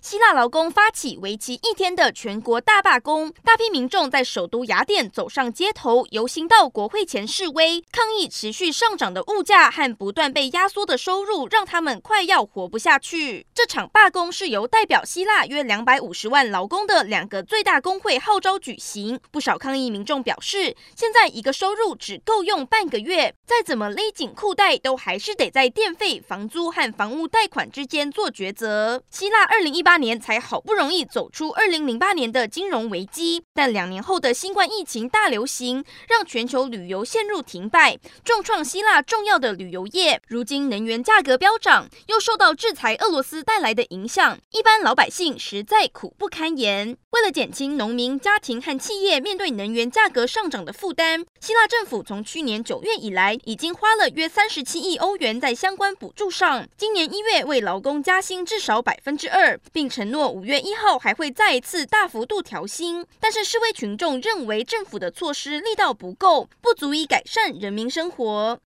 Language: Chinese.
希腊劳工发起为期一天的全国大罢工，大批民众在首都雅典走上街头，游行到国会前示威，抗议持续上涨的物价和不断被压缩的收入，让他们快要活不下去。这场罢工是由代表希腊约两百五十万劳工的两个最大工会号召举行。不少抗议民众表示，现在一个收入只够用半个月，再怎么勒紧裤带，都还是得在电费、房租和房屋贷款之间做抉择。希腊二零一八年才好不容易走出二零零八年的金融危机，但两年后的新冠疫情大流行让全球旅游陷入停摆，重创希腊重要的旅游业。如今能源价格飙涨，又受到制裁俄罗斯带来的影响，一般老百姓实在苦不堪言。为了减轻农民、家庭和企业面对能源价格上涨的负担，希腊政府从去年九月以来，已经花了约三十七亿欧元在相关补助上。今年一月为劳工加薪至少百分之二，并承诺五月一号还会再一次大幅度调薪。但是示威群众认为政府的措施力道不够，不足以改善人民生活。